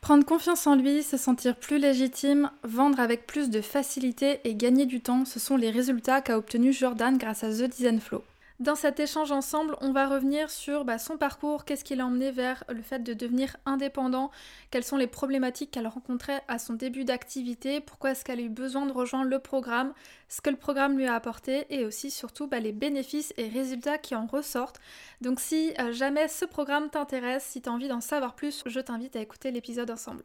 Prendre confiance en lui, se sentir plus légitime, vendre avec plus de facilité et gagner du temps, ce sont les résultats qu'a obtenu Jordan grâce à The Design Flow. Dans cet échange ensemble, on va revenir sur bah, son parcours, qu'est-ce qui l'a emmené vers le fait de devenir indépendant, quelles sont les problématiques qu'elle rencontrait à son début d'activité, pourquoi est-ce qu'elle a eu besoin de rejoindre le programme, ce que le programme lui a apporté et aussi surtout bah, les bénéfices et résultats qui en ressortent. Donc si euh, jamais ce programme t'intéresse, si tu as envie d'en savoir plus, je t'invite à écouter l'épisode ensemble.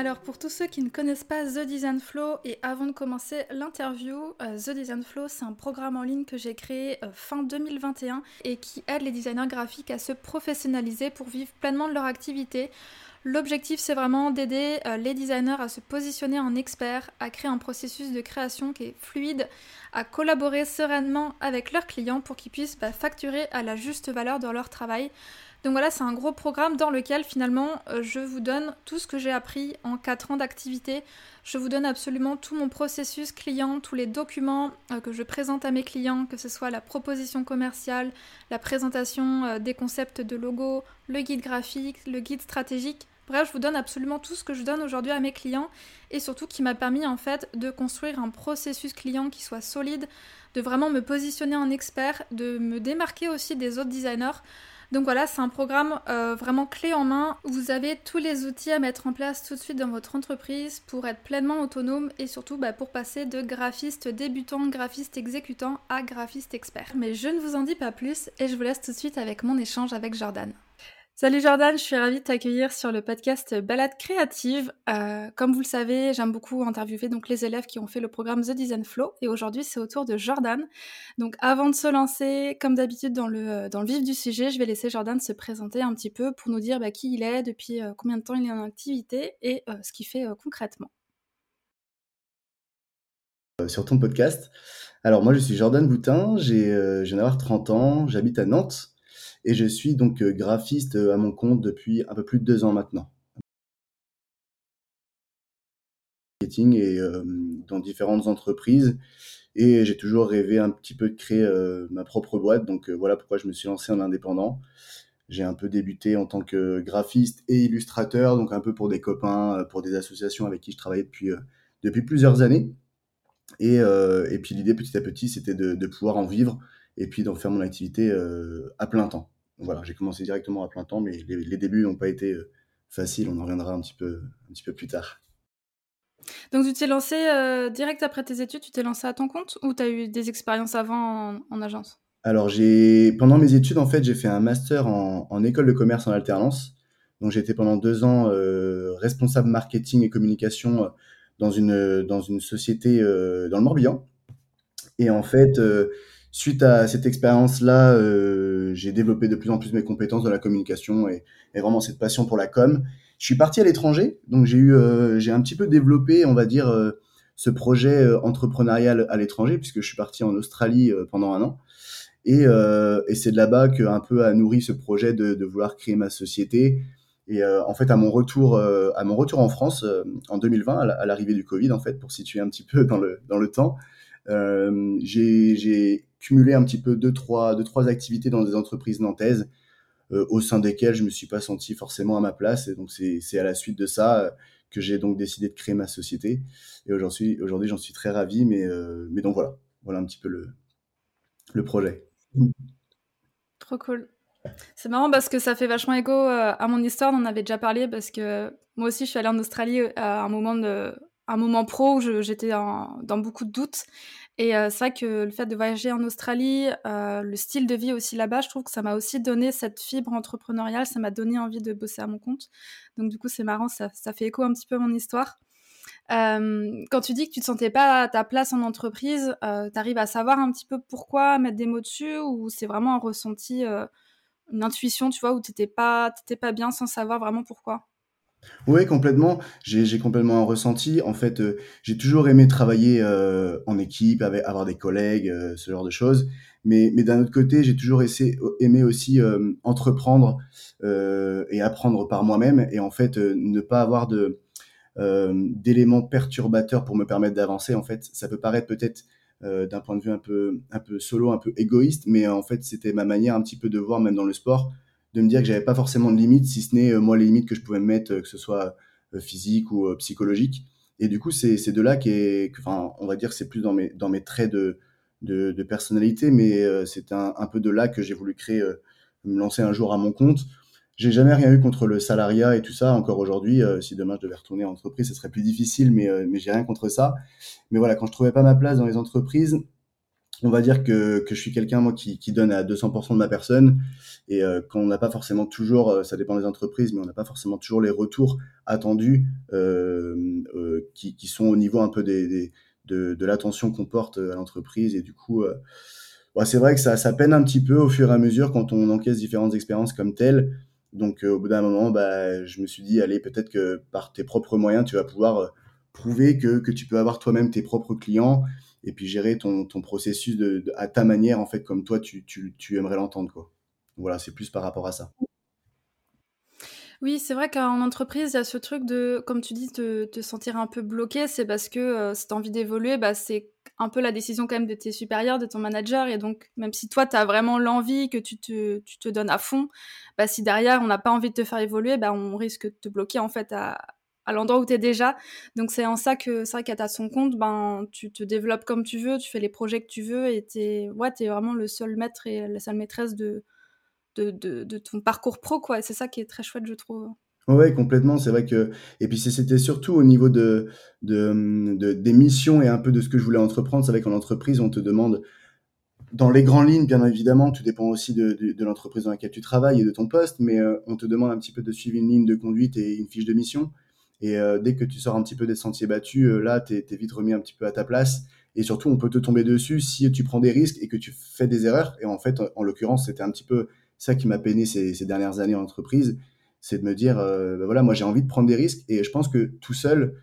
Alors pour tous ceux qui ne connaissent pas The Design Flow et avant de commencer l'interview, euh, The Design Flow c'est un programme en ligne que j'ai créé euh, fin 2021 et qui aide les designers graphiques à se professionnaliser pour vivre pleinement de leur activité. L'objectif c'est vraiment d'aider euh, les designers à se positionner en experts, à créer un processus de création qui est fluide, à collaborer sereinement avec leurs clients pour qu'ils puissent bah, facturer à la juste valeur de leur travail. Donc voilà, c'est un gros programme dans lequel finalement euh, je vous donne tout ce que j'ai appris en 4 ans d'activité. Je vous donne absolument tout mon processus client, tous les documents euh, que je présente à mes clients, que ce soit la proposition commerciale, la présentation euh, des concepts de logo, le guide graphique, le guide stratégique. Bref, je vous donne absolument tout ce que je donne aujourd'hui à mes clients et surtout qui m'a permis en fait de construire un processus client qui soit solide, de vraiment me positionner en expert, de me démarquer aussi des autres designers. Donc voilà, c'est un programme euh, vraiment clé en main. Vous avez tous les outils à mettre en place tout de suite dans votre entreprise pour être pleinement autonome et surtout bah, pour passer de graphiste débutant, graphiste exécutant à graphiste expert. Mais je ne vous en dis pas plus et je vous laisse tout de suite avec mon échange avec Jordan. Salut Jordan, je suis ravie de t'accueillir sur le podcast Balade créative. Euh, comme vous le savez, j'aime beaucoup interviewer donc les élèves qui ont fait le programme The Design Flow et aujourd'hui c'est au tour de Jordan. Donc avant de se lancer, comme d'habitude dans le, le vif du sujet, je vais laisser Jordan se présenter un petit peu pour nous dire bah, qui il est, depuis euh, combien de temps il est en activité et euh, ce qu'il fait concrètement. Sur ton podcast. Alors moi je suis Jordan Boutin, j'ai, je d'avoir 30 ans, j'habite à Nantes. Et je suis donc euh, graphiste euh, à mon compte depuis un peu plus de deux ans maintenant. Et euh, dans différentes entreprises. Et j'ai toujours rêvé un petit peu de créer ma propre boîte. Donc voilà pourquoi je me suis lancé en indépendant. J'ai un peu débuté en tant que graphiste et illustrateur, donc un peu pour des copains, pour des associations avec qui je travaillais depuis, depuis plusieurs années. Et, et puis l'idée petit à petit, c'était de, pouvoir en vivre et puis d'en faire mon activité euh, à plein temps. voilà, j'ai commencé directement à plein temps, mais les, débuts n'ont pas été euh, faciles. On en reviendra un petit peu, un petit peu plus tard. Donc tu t'es lancé euh, direct après tes études, tu t'es lancé à ton compte ou tu as eu des expériences avant en, agence? Alors j'ai pendant mes études en fait j'ai fait un master en, école de commerce en alternance. Donc j'ai été pendant deux ans responsable marketing et communication dans une dans une société dans le Morbihan. Et en fait suite à cette expérience-là, euh, j'ai développé de plus en plus mes compétences de la communication et, vraiment cette passion pour la com. Je suis parti à l'étranger, donc j'ai eu, euh, j'ai un petit peu développé, on va dire, euh, ce projet entrepreneurial à l'étranger, puisque je suis parti en Australie pendant un an. Et, et c'est de là-bas que un peu a nourri ce projet de, de, vouloir créer ma société Et en fait, à mon retour, à mon retour en France en 2020, à l'arrivée du Covid, en fait, pour situer un petit peu dans le, dans le temps, j'ai cumulé un petit peu deux trois, deux, trois activités dans des entreprises nantaises au sein desquelles je me suis pas senti forcément à ma place. Et donc, c'est à la suite de ça que j'ai donc décidé de créer ma société. Et aujourd'hui, aujourd'hui j'en suis très ravi. Mais, mais donc voilà, voilà un petit peu le, le projet. Trop cool. C'est marrant parce que ça fait vachement écho euh, à mon histoire, on en avait déjà parlé parce que moi aussi je suis allée en Australie euh, à un moment, de, un moment pro où j'étais dans beaucoup de doutes. Et euh, c'est vrai que le fait de voyager en Australie, le style de vie aussi là-bas, je trouve que ça m'a aussi donné cette fibre entrepreneuriale, ça m'a donné envie de bosser à mon compte. Donc du coup c'est marrant, ça, fait écho un petit peu à mon histoire. quand tu dis que tu te sentais pas à ta place en entreprise, tu arrives à savoir un petit peu pourquoi, mettre des mots dessus, ou c'est vraiment un ressenti une intuition, tu vois, où t'étais pas, pas bien sans savoir vraiment pourquoi? Oui, complètement. J'ai complètement un ressenti. En fait, euh, j'ai toujours aimé travailler euh, en équipe, avoir des collègues, euh, ce genre de choses. Mais, d'un autre côté, j'ai toujours essayé, aimé aussi entreprendre et apprendre par moi-même. Et en fait, ne pas avoir d'éléments perturbateurs pour me permettre d'avancer. En fait, ça peut paraître peut-être d'un point de vue un peu solo, un peu égoïste, mais en fait, c'était ma manière un petit peu de voir, même dans le sport, de me dire que j'avais pas forcément de limites, si ce n'est euh, moi les limites que je pouvais me mettre, euh, que ce soit physique ou psychologique. Et du coup, c'est de là qu'est, enfin, on va dire, c'est plus dans mes, dans mes traits de, de, de personnalité, mais c'est un, un, peu de là que j'ai voulu créer, me lancer un jour à mon compte j'ai jamais rien eu contre le salariat et tout ça. Encore aujourd'hui, euh, si demain je devais retourner en entreprise, ce serait plus difficile, mais, euh, mais j'ai rien contre ça. Mais voilà, quand je trouvais pas ma place dans les entreprises, on va dire que, que je suis quelqu'un moi qui, qui donne à 200% de ma personne. Et euh, quand on n'a pas forcément toujours, ça dépend des entreprises, mais on n'a pas forcément toujours les retours attendus qui, qui, sont au niveau un peu des, de, de l'attention qu'on porte à l'entreprise. Et du coup c'est vrai que ça, ça peine un petit peu au fur et à mesure quand on encaisse différentes expériences comme telles. Donc euh, au bout d'un moment, bah, je me suis dit, allez, peut-être que par tes propres moyens, tu vas pouvoir euh, prouver que, que tu peux avoir toi-même tes propres clients et puis gérer ton, processus à ta manière, en fait, comme toi, tu, aimerais l'entendre. Quoi. Voilà, c'est plus par rapport à ça. Oui, c'est vrai qu'en entreprise, il y a ce truc de, comme tu dis, de te sentir un peu bloqué. C'est parce que euh, si tu as envie d'évoluer, bah, c'est un peu la décision quand même de tes supérieurs, de ton manager. Et donc, même si toi, tu as vraiment l'envie, que tu te, tu te donnes à fond, bah, si derrière, on n'a pas envie de te faire évoluer, bah, on risque de te bloquer en fait à, à l'endroit où tu es déjà. Donc, c'est en ça que c'est vrai qu'à son compte, ben, tu te développes comme tu veux, tu fais les projets que tu veux et tu es, ouais, vraiment le seul maître et la seule maîtresse de ton parcours pro, quoi. c'est ça qui est très chouette, je trouve. Oui, complètement. C'est vrai que. Et puis, c'était surtout au niveau de, de, des missions et un peu de ce que je voulais entreprendre. C'est vrai qu'en entreprise, on te demande, dans les grandes lignes, bien évidemment, tout dépend aussi de, de, l'entreprise dans laquelle tu travailles et de ton poste, mais euh, on te demande un petit peu de suivre une ligne de conduite et une fiche de mission. Et euh, dès que tu sors un petit peu des sentiers battus, euh, là, tu es, vite remis un petit peu à ta place. Et surtout, on peut te tomber dessus si tu prends des risques et que tu fais des erreurs. Et en fait, en l'occurrence, c'était un petit peu ça qui m'a peiné ces, dernières années en entreprise, c'est de me dire, euh, ben voilà, moi j'ai envie de prendre des risques et je pense que tout seul,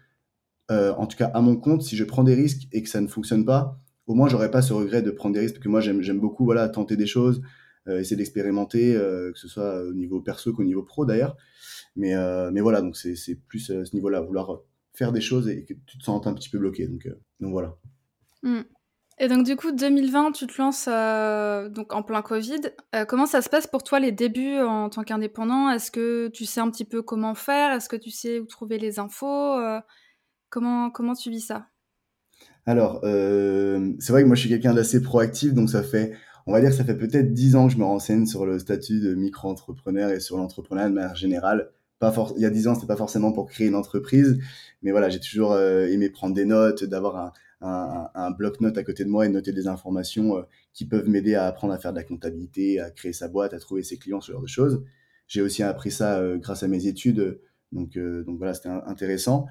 en tout cas à mon compte, si je prends des risques et que ça ne fonctionne pas, au moins j'aurais pas ce regret de prendre des risques parce que moi j'aime beaucoup voilà tenter des choses, essayer d'expérimenter, que ce soit au niveau perso qu'au niveau pro d'ailleurs. Mais, mais voilà, donc c'est plus ce niveau-là, vouloir faire des choses et que tu te sens un petit peu bloqué. Donc, donc voilà. Mmh. Et donc du coup, 2020, tu te lances euh, donc en plein Covid. Euh, comment ça se passe pour toi les débuts en tant qu'indépendant? Est-ce que tu sais un petit peu comment faire? Est-ce que tu sais où trouver les infos? Euh, comment, comment tu vis ça? Alors, c'est vrai que moi je suis quelqu'un d'assez proactif, donc ça fait, on va dire, ça fait peut-être 10 ans que je me renseigne sur le statut de micro-entrepreneur et sur l'entrepreneuriat de manière générale. Pas il y a 10 ans, c'était pas forcément pour créer une entreprise, mais voilà, j'ai toujours aimé prendre des notes, d'avoir un un, un bloc-notes à côté de moi et noter des informations euh, qui peuvent m'aider à apprendre à faire de la comptabilité, à créer sa boîte, à trouver ses clients, ce genre de choses. J'ai aussi appris ça euh, grâce à mes études, donc, euh, donc voilà, c'était intéressant.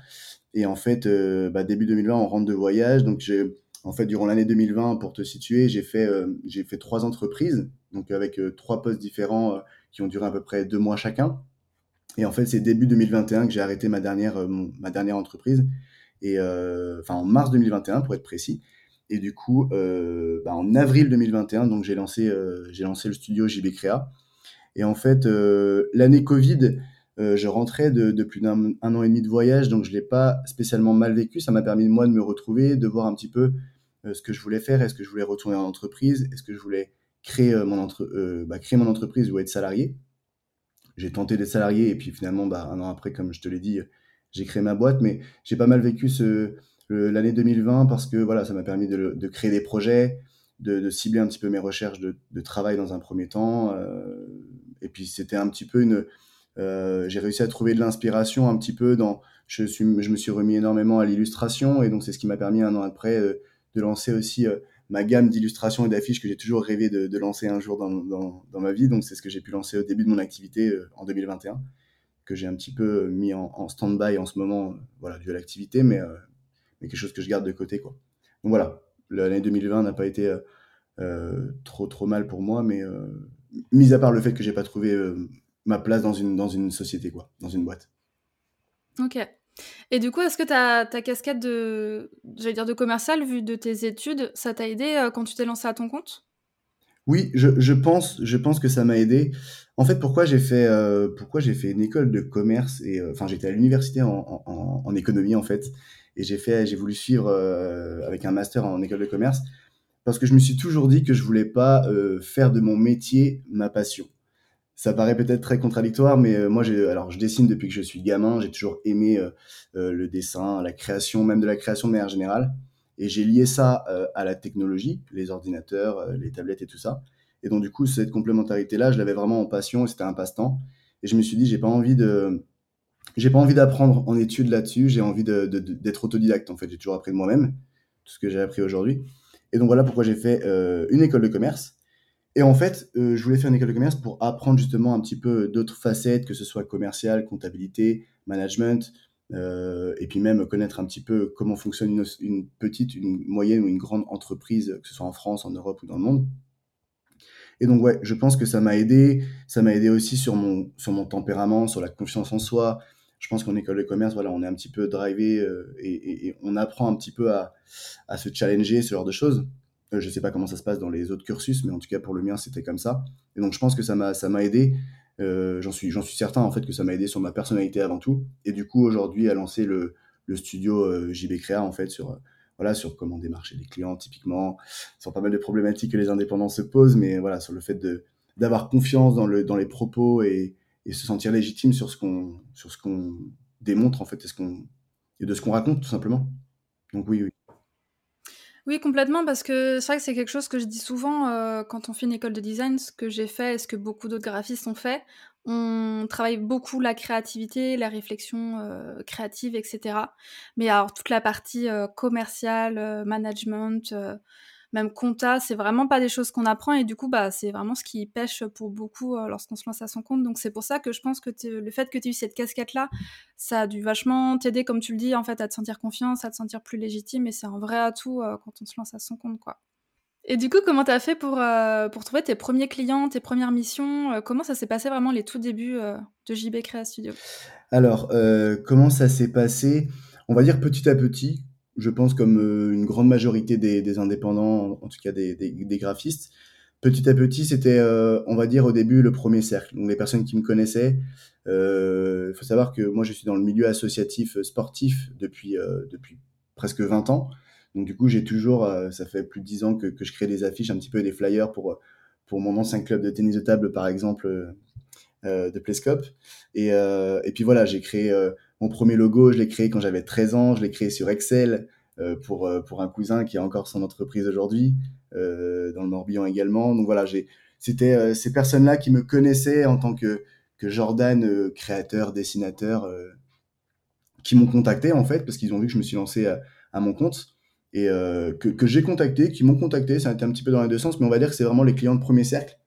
Et en fait, bah, début 2020, on rentre de voyage, donc j'ai en fait, durant l'année 2020, pour te situer, j'ai fait, j'ai fait trois entreprises, donc avec trois postes différents qui ont duré à peu près deux mois chacun. Et en fait, c'est début 2021 que j'ai arrêté ma dernière, ma dernière entreprise et euh, enfin en mars 2021 pour être précis. Et du coup, euh, bah, en avril 2021, donc j'ai lancé, euh, lancé le studio JB Créa. Et en fait, l'année Covid je rentrais de, plus d'un an et demi de voyage, donc je l'ai pas spécialement mal vécu. Ça m'a permis moi de me retrouver, de voir un petit peu ce que je voulais faire. Est-ce que je voulais retourner en entreprise Est-ce que je voulais créer mon, entre, bah, créer mon entreprise ou être salarié J'ai tenté d'être salarié et puis finalement, bah, un an après, comme je te l'ai dit, j'ai créé ma boîte. Mais j'ai pas mal vécu l'année 2020 parce que voilà, ça m'a permis de, créer des projets, de, cibler un petit peu mes recherches de, travail dans un premier temps. Euh, et puis c'était un petit peu une... Euh, j'ai réussi à trouver de l'inspiration un petit peu dans... Je, suis, je me suis remis énormément à l'illustration et donc c'est ce qui m'a permis un an après euh, de lancer aussi ma gamme d'illustrations et d'affiches que j'ai toujours rêvé de, lancer un jour dans, ma vie. Donc c'est ce que j'ai pu lancer au début de mon activité en 2021 que j'ai un petit peu mis en, stand-by en ce moment, voilà, dû à l'activité, mais quelque chose que je garde de côté. Quoi. Donc voilà, l'année 2020 n'a pas été euh, euh, trop trop mal pour moi, mais euh, mis à part le fait que j'ai pas trouvé ma place dans une, dans une société, quoi, dans une boîte. Ok. Et du coup, est-ce que ta, ta casquette de, j'allais dire de commercial, vu de tes études, ça t'a aidé quand tu t'es lancé à ton compte? Oui, je, pense, je pense que ça m'a aidé. En fait, pourquoi j'ai fait, j'ai fait une école de commerce et enfin j'étais à l'université en, en, en, économie en fait et j'ai voulu suivre euh, avec un master en école de commerce parce que je me suis toujours dit que je voulais pas euh, faire de mon métier ma passion. Ça paraît peut-être très contradictoire, mais euh, moi, j'ai, alors je dessine depuis que je suis gamin. J'ai toujours aimé le dessin, la création, même de la création de manière générale. Et j'ai lié ça à la technologie, les ordinateurs, les tablettes et tout ça. Et donc du coup, cette complémentarité-là, je l'avais vraiment en passion c'était un passe-temps. Et je me suis dit, j'ai pas envie de j'ai pas envie d'apprendre en études là-dessus, j'ai envie d'être de, d'être autodidacte en fait. J'ai toujours appris de moi-même, tout ce que j'ai appris aujourd'hui. Et donc voilà pourquoi j'ai fait euh, une école de commerce. Et en fait, euh, je voulais faire une école de commerce pour apprendre justement un petit peu d'autres facettes, que ce soit commercial, comptabilité, management, euh, et puis même connaître un petit peu comment fonctionne une, petite, une moyenne ou une grande entreprise, que ce soit en France, en Europe ou dans le monde. Et donc ouais, je pense que ça m'a aidé. Ça m'a aidé aussi sur mon, sur mon tempérament, sur la confiance en soi, je pense qu'en école de commerce, voilà, on est un petit peu drivé euh, et, on apprend un petit peu à, se challenger, ce genre de choses. Euh, je ne sais pas comment ça se passe dans les autres cursus, mais en tout cas pour le mien, c'était comme ça. Et donc je pense que ça m'a ça m'a aidé. Euh, j'en suis j'en suis certain en fait que ça m'a aidé sur ma personnalité avant tout. Et du coup aujourd'hui à lancer le, le studio JB Créa en fait sur voilà sur comment démarcher les clients typiquement, sur pas mal de problématiques que les indépendants se posent, mais voilà sur le fait de d'avoir confiance dans le dans les propos et et se sentir légitime sur ce qu'on sur ce qu'on démontre en fait et, ce qu'on, et de ce qu'on raconte tout simplement. Donc oui, oui. Oui, complètement, parce que c'est vrai que c'est quelque chose que je dis souvent euh, quand on fait une école de design, ce que j'ai fait et ce que beaucoup d'autres graphistes ont fait. On travaille beaucoup la créativité, la réflexion euh, créative, etc. Mais alors toute la partie euh, commerciale, management, même compta, c'est vraiment pas des choses qu'on apprend et du coup, bah, c'est vraiment ce qui pêche pour beaucoup euh, lorsqu'on se lance à son compte. Donc c'est pour ça que je pense que le fait que tu aies eu cette casquette-là, ça a dû vachement t'aider, comme tu le dis, en fait, à te sentir confiance, à te sentir plus légitime et c'est un vrai atout euh, quand on se lance à son compte, quoi. Et du coup, comment tu as fait pour, euh, pour trouver tes premiers clients, tes premières missions Comment ça s'est passé vraiment les tout débuts de JB Créa Studio? Alors, comment ça s'est passé? On va dire petit à petit je pense comme euh, une grande majorité des, indépendants, en tout cas des, graphistes. Petit à petit, c'était, euh, on va dire au début, le premier cercle. Donc les personnes qui me connaissaient, il euh, faut savoir que moi je suis dans le milieu associatif sportif depuis, presque 20 ans. Donc du coup, j'ai toujours, ça fait plus de 10 ans que, je crée des affiches, un petit peu des flyers pour, mon ancien club de tennis de table, par exemple, de Playscope. Et puis voilà, j'ai créé mon premier logo, je l'ai créé quand j'avais 13 ans, je l'ai créé sur Excel euh, pour, euh, pour un cousin qui a encore son entreprise aujourd'hui, euh, dans le Morbihan également. Donc voilà, j'ai, c'était ces personnes-là qui me connaissaient en tant que, que Jordan, créateur, dessinateur, qui m'ont contacté en fait, parce qu'ils ont vu que je me suis lancé à, mon compte et que, que j'ai contacté, qui m'ont contacté. Ça a été un petit peu dans les deux sens, mais on va dire que c'est vraiment les clients de premier cercle.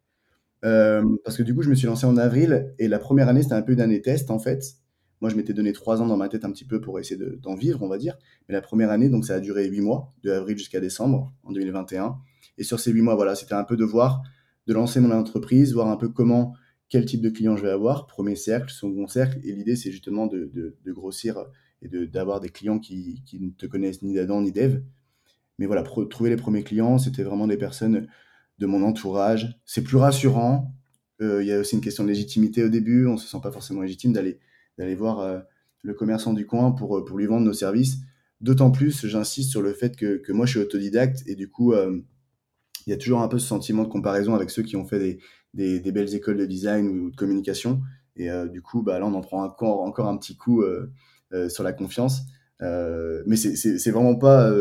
parce que du coup, je me suis lancé en avril et la première année, c'était un peu une année test en fait. Moi, je m'étais donné trois ans dans ma tête un petit peu pour essayer d'en vivre, on va dire. Mais la première année, donc ça a duré huit mois, de avril jusqu'à décembre en 2021. Et sur ces huit mois, voilà, c'était un peu de voir, de lancer mon entreprise, voir un peu comment, quel type de client je vais avoir, premier cercle, second cercle. Et l'idée, c'est justement de, de, grossir et d'avoir des clients qui, qui, ne te connaissent ni d'Adam ni d'Eve. Mais voilà, trouver les premiers clients, c'était vraiment des personnes de mon entourage. C'est plus rassurant, il y a aussi une question de légitimité au début. On se sent pas forcément légitime d'aller d'aller voir le commerçant du coin pour, pour lui vendre nos services. D'autant plus, j'insiste sur le fait que, que, moi, je suis autodidacte et du coup, il y a toujours un peu ce sentiment de comparaison avec ceux qui ont fait des, des, belles écoles de design ou de communication. Et du coup, bah, là, on en prend encore, encore un petit coup sur la confiance. mais c'est vraiment pas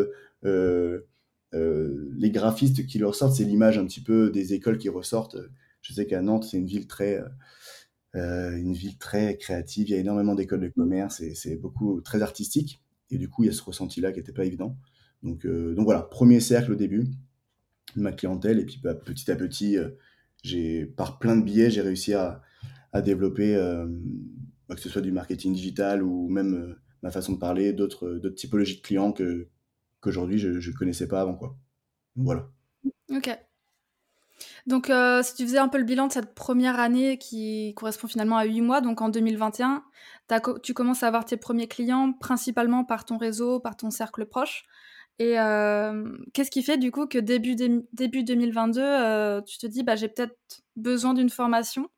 euh, les graphistes qui leur sortent, c'est l'image un petit peu des écoles qui ressortent. Je sais qu'à Nantes, c'est une ville très, euh, une ville très créative. Il y a énormément d'écoles de commerce et c'est beaucoup très artistique. Et du coup, il y a ce ressenti-là qui n'était pas évident. Donc, euh, donc voilà, premier cercle au début ma clientèle. Et puis bah, petit à petit, j'ai par plein de billets, j'ai réussi à, à développer, que ce soit du marketing digital ou même ma façon de parler, d'autres typologies de clients que, qu'aujourd'hui je ne connaissais pas avant. Quoi. Voilà. Ok. Donc, euh, si tu faisais un peu le bilan de cette première année qui correspond finalement à 8 mois, donc en 2021, tu commences à avoir tes premiers clients principalement par ton réseau, par ton cercle proche. Et euh, qu'est-ce qui fait du coup que début, début 2022, euh, tu te dis, bah, j'ai peut-être besoin d'une formation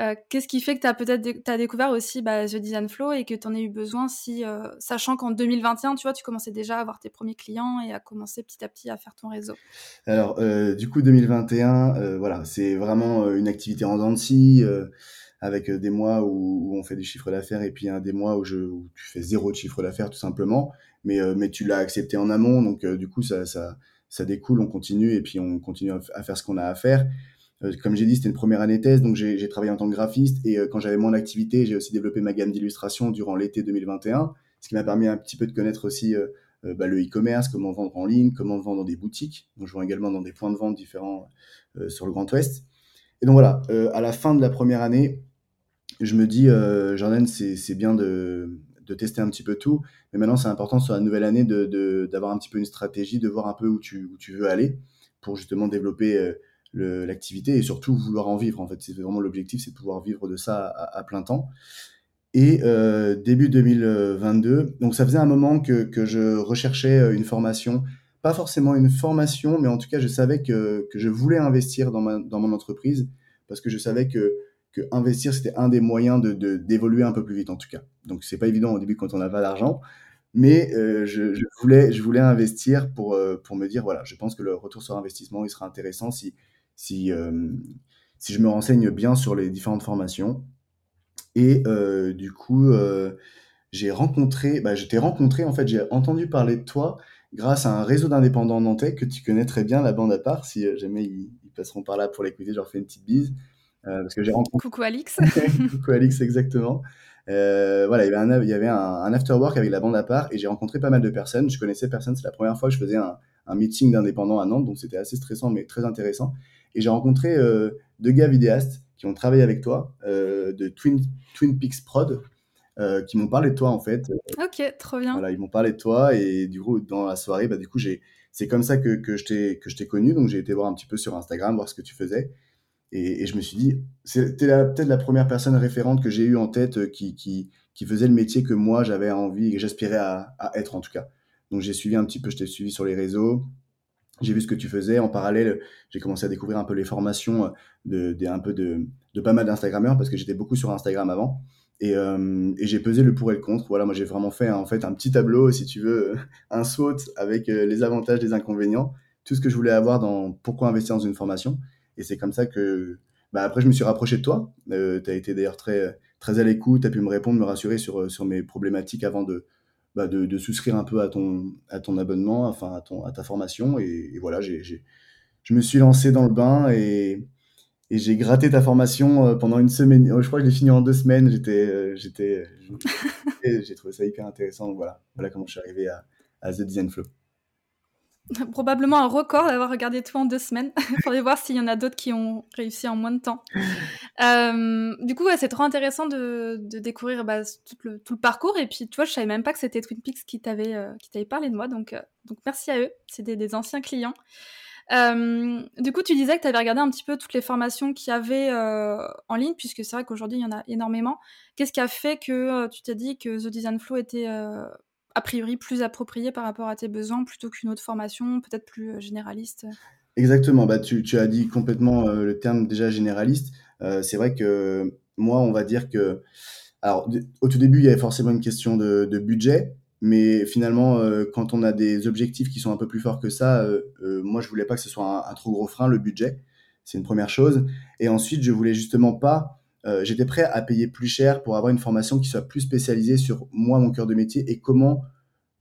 euh, qu'est-ce qui fait que tu as peut-être as découvert aussi bah, The Design Flow et que tu en as eu besoin euh, sachant qu'en 2021, tu vois, tu commençais déjà à avoir tes premiers clients et à commencer petit à petit à faire ton réseau? Alors, euh, du coup, 2021, voilà, c'est vraiment une activité en dents avec des mois où, on fait des chiffres d'affaires et puis un des mois où tu fais zéro de chiffre d'affaires tout simplement. Mais, mais tu l'as accepté en amont, donc du coup, ça, ça, ça découle, on continue et puis on continue à faire ce qu'on a à faire. Euh, comme j'ai dit, c'était une première année thèse, donc j'ai travaillé en tant que graphiste. Et euh, quand j'avais moins d'activité, j'ai aussi développé ma gamme d'illustrations durant l'été 2021, ce qui m'a permis un petit peu de connaître aussi euh, bah, le e-commerce, comment vendre en ligne, comment vendre dans des boutiques. Donc, je vends également dans des points de vente différents sur le Grand Ouest. Et donc voilà, à la fin de la première année, je me dis, Jordan, c'est bien de, tester un petit peu tout, mais maintenant c'est important sur la nouvelle année d'avoir un petit peu une stratégie, de voir un peu où tu veux aller pour justement développer l'activité et surtout vouloir en vivre. En fait, c'est vraiment l'objectif, c'est de pouvoir vivre de ça à, plein temps. Et euh, début 2022, donc ça faisait un moment que, que, je recherchais euh, une formation, pas forcément une formation, mais en tout cas, je savais que, que je voulais investir dans, ma, dans mon entreprise parce que je savais que, que investir, c'était un des moyens d'évoluer de, d'évoluer un peu plus vite, en tout cas. Donc, c'est pas évident au début quand on n'a pas d'argent, mais euh, je, voulais, je voulais investir pour, pour me dire, voilà, je pense que le retour sur investissement, il sera intéressant si, si, euh, si je me renseigne bien sur les différentes formations. Et euh, du coup, euh, j'ai rencontré, bah, je t'ai rencontré, en fait, j'ai entendu parler de toi grâce à un réseau d'indépendants nantais que tu connais très bien, la bande à part. Si jamais ils, passeront par là pour l'écouter, je leur fais une petite bise. parce que j'ai rencontré... Coucou Alix. Coucou Alix, exactement. Voilà, il y avait, un, il y avait un, un afterwork avec la bande à part et j'ai rencontré pas mal de personnes. Je connaissais personne, c'est la première fois que je faisais un, un meeting d'indépendants à Nantes, donc c'était assez stressant mais très intéressant. Et j'ai rencontré euh, deux gars vidéastes qui ont travaillé avec toi, euh, de Twin, Twin Peaks Prod, euh, qui m'ont parlé de toi en fait. Ok, trop bien. Voilà, ils m'ont parlé de toi et du coup dans la soirée, bah, du coup j'ai, c'est comme ça que, que je t'ai que je t'ai connu. Donc j'ai été voir un petit peu sur Instagram, voir ce que tu faisais. Et, je me suis dit, c'était peut-être la première personne référente que j'ai eue en tête qui, qui, faisait le métier que moi j'avais envie et j'aspirais à, être en tout cas. Donc j'ai suivi un petit peu, je t'ai suivi sur les réseaux j'ai vu ce que tu faisais. En parallèle, j'ai commencé à découvrir un peu les formations de, de un peu de, pas mal d'Instagrammeurs parce que j'étais beaucoup sur Instagram avant. Et, euh, et j'ai pesé le pour et le contre. Voilà, moi j'ai vraiment fait en fait un petit tableau, si tu veux, un SWOT avec euh, les avantages, les inconvénients, tout ce que je voulais avoir dans pourquoi investir dans une formation. Et c'est comme ça que, bah, après, je me suis rapproché de toi. Euh, tu as été d'ailleurs très, très à l'écoute, tu as pu me répondre, me rassurer sur, sur mes problématiques avant de, bah, de, de, souscrire un peu à ton, à ton abonnement, enfin à, ton, à ta formation. Et, voilà, j'ai, je me suis lancé dans le bain et, et j'ai gratté ta formation euh, pendant une semaine. Oh, je crois que je l'ai fini en deux semaines. J'étais, euh, j'étais, j'ai trouvé ça hyper intéressant. Donc voilà, voilà comment je suis arrivé à, à The Design Flow. Probablement un record d'avoir regardé tout en deux semaines. Il faudrait voir s'il y en a d'autres qui ont réussi en moins de temps. Euh, du coup, c'est trop intéressant de, de découvrir bah, tout, le, tout, le, parcours. Et puis, tu vois, je savais même pas que c'était Twin Peaks qui t'avait euh, parlé de moi. Donc, euh, donc merci à eux. C'est des, des, anciens clients. Euh, du coup, tu disais que tu avais regardé un petit peu toutes les formations qu'il y avait en ligne, puisque c'est vrai qu'aujourd'hui, il y en a énormément. Qu'est-ce qui a fait que tu t'es dit que The Design Flow était a priori plus approprié par rapport à tes besoins plutôt qu'une autre formation, peut-être plus euh, généraliste? Exactement, bah, tu, tu, as dit complètement euh, le terme déjà généraliste. c'est vrai que moi, on va dire que alors, au tout début, il y avait forcément une question de, budget, mais finalement, euh, quand on a des objectifs qui sont un peu plus forts que ça, euh, euh, moi, je voulais pas que ce soit un, trop gros frein, le budget. C'est une première chose. Et ensuite, je voulais justement pas. J'étais prêt à payer plus cher pour avoir une formation qui soit plus spécialisée sur moi, mon cœur de métier, et comment,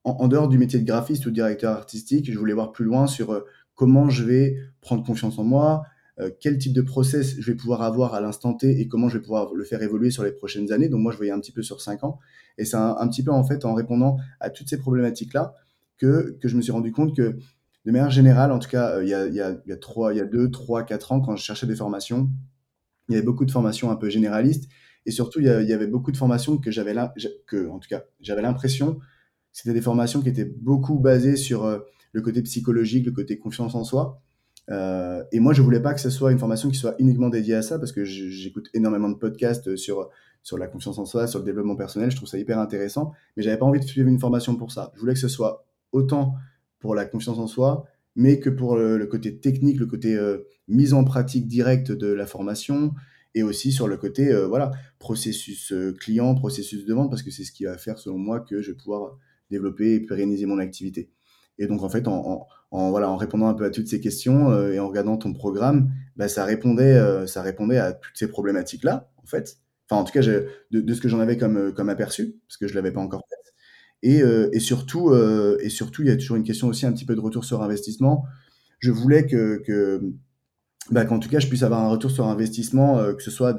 en, dehors du métier de graphiste ou de directeur artistique, je voulais voir plus loin sur comment je vais prendre confiance en moi, euh, quel type de process je vais pouvoir avoir à l'instant T et comment je vais pouvoir le faire évoluer sur les prochaines années. Donc moi, je voyais un petit peu sur 5 ans. Et c'est un, petit peu en fait en répondant à toutes ces problématiques-là que, que je me suis rendu compte que de manière générale, en tout cas, euh, il y a, il y a, il y a, 3, il y a 2, 3, 4 ans, quand je cherchais des formations, il y avait beaucoup de formations un peu généralistes. Et surtout, il y, avait beaucoup de formations que j'avais là, que, en tout cas, j'avais l'impression c'était des formations qui étaient beaucoup basées sur euh, le côté psychologique, le côté confiance en soi, euh, et moi, je voulais pas que ce soit une formation qui soit uniquement dédiée à ça, parce que j'écoute énormément de podcasts sur, sur la confiance en soi, sur le développement personnel. Je trouve ça hyper intéressant, mais j'avais pas envie de suivre une formation pour ça. Je voulais que ce soit autant pour la confiance en soi, mais que pour le, côté technique, le côté euh, mise en pratique directe de la formation, et aussi sur le côté euh, voilà processus client, processus de vente, parce que c'est ce qui va faire, selon moi, que je vais pouvoir développer et pérenniser mon activité. Et donc, en fait, en, voilà, en répondant un peu à toutes ces questions euh, et en regardant ton programme, bah, ça, répondait, euh, ça répondait à toutes ces problématiques-là, en fait. Enfin, en tout cas, de, de, ce que j'en avais comme, comme aperçu, parce que je ne l'avais pas encore fait. Et, euh, et surtout, et surtout, il y a toujours une question aussi un petit peu de retour sur investissement. Je voulais que, bah, qu'en tout cas, je puisse avoir un retour sur investissement, que ce soit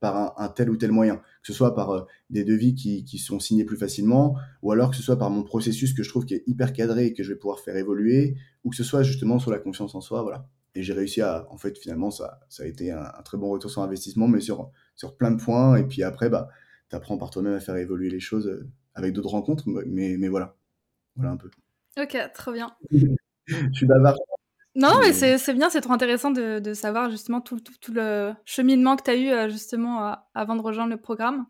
par un, tel ou tel moyen, que ce soit par euh, des devis qui, qui, sont signés plus facilement, ou alors que ce soit par mon processus que je trouve qui est hyper cadré et que je vais pouvoir faire évoluer, ou que ce soit justement sur la confiance en soi, voilà. Et j'ai réussi à, en fait, finalement, ça, ça a été un, très bon retour sur investissement, mais sur, sur plein de points. Et puis après, bah, tu apprends par toi-même à faire évoluer les choses euh, avec d'autres rencontres, mais, mais voilà. Voilà un peu. Ok, trop bien. je suis bavard. Non, mais c'est bien, c'est trop intéressant de, de savoir justement tout, tout, tout, le cheminement que tu as eu euh, justement avant de rejoindre le programme.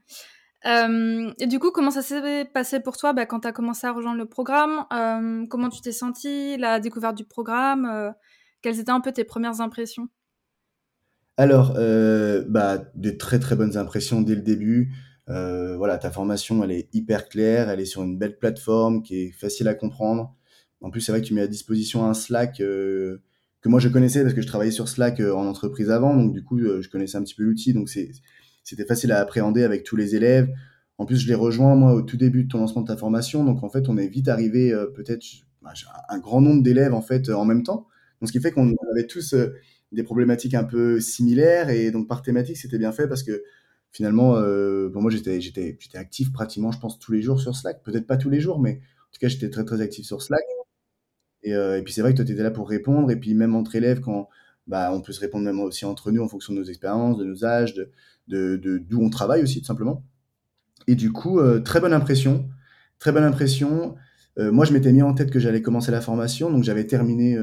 Euh, et du coup, comment ça s'est passé pour toi bah, quand tu as commencé à rejoindre le programme? Euh, Comment tu t'es senti La découverte du programme? Quelles étaient un peu tes premières impressions? Alors, bah, de très très bonnes impressions dès le début. Voilà, ta formation, elle est hyper claire, elle est sur une belle plateforme qui est facile à comprendre. En plus, c'est vrai que tu mets à disposition un Slack euh, que moi je connaissais parce que je travaillais sur Slack euh, en entreprise avant, donc du coup euh, je connaissais un petit peu l'outil, donc c'était facile à appréhender avec tous les élèves. En plus, je l'ai rejoint moi au tout début de ton lancement de ta formation, donc en fait on est vite arrivé peut-être bah, un grand nombre d'élèves en fait en même temps. Donc ce qui fait qu'on avait tous des problématiques un peu similaires et donc par thématique c'était bien fait parce que finalement pour moi j'étais j'étais j'étais actif pratiquement je pense tous les jours sur Slack, peut-être pas tous les jours mais en tout cas j'étais très très actif sur Slack. Euh, et, puis c'est vrai que toi, tu étais là pour répondre. Et puis même entre élèves, quand bah, on peut se répondre même aussi entre nous en fonction de nos expériences, de nos âges, de, de, d'où on travaille aussi, tout simplement. Et du coup, euh, très bonne impression. Très bonne impression. Euh, moi, je m'étais mis en tête que j'allais commencer la formation. Donc j'avais terminé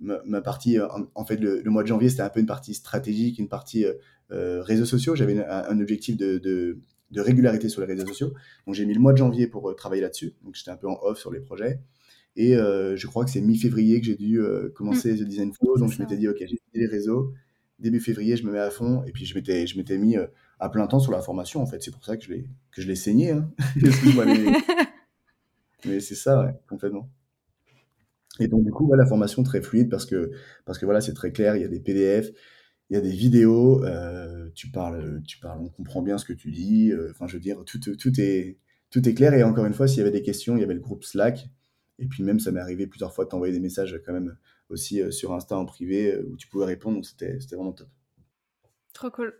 ma, partie. En, fait, le, mois de janvier, c'était un peu une partie stratégique, une partie réseaux sociaux. J'avais un, objectif de, de, de, régularité sur les réseaux sociaux. Donc j'ai mis le mois de janvier pour travailler là-dessus. Donc j'étais un peu en off sur les projets. Et euh, je crois que c'est mi-février que j'ai dû euh, commencer mmh. The Design Flow. Donc je m'étais dit, OK, j'ai les réseaux. Début février, je me mets à fond. Et puis je m'étais, je m'étais mis euh, à plein temps sur la formation, en fait. C'est pour ça que je l'ai, que je l'ai saigné. Hein. mais... c'est ça, ouais, complètement. Et donc, du coup, la formation très fluide parce que, parce que voilà, c'est très clair. Il y a des PDF, il y a des vidéos. tu, parles, tu parles, on comprend bien ce que tu dis. Enfin, je veux dire, tout, tout, est, tout est clair. Et encore une fois, s'il y avait des questions, il y avait le groupe Slack. Et puis même, ça m'est arrivé plusieurs fois de t'envoyer des messages quand même aussi euh, sur Insta en privé euh, où tu pouvais répondre. Donc c'était vraiment top. Trop cool.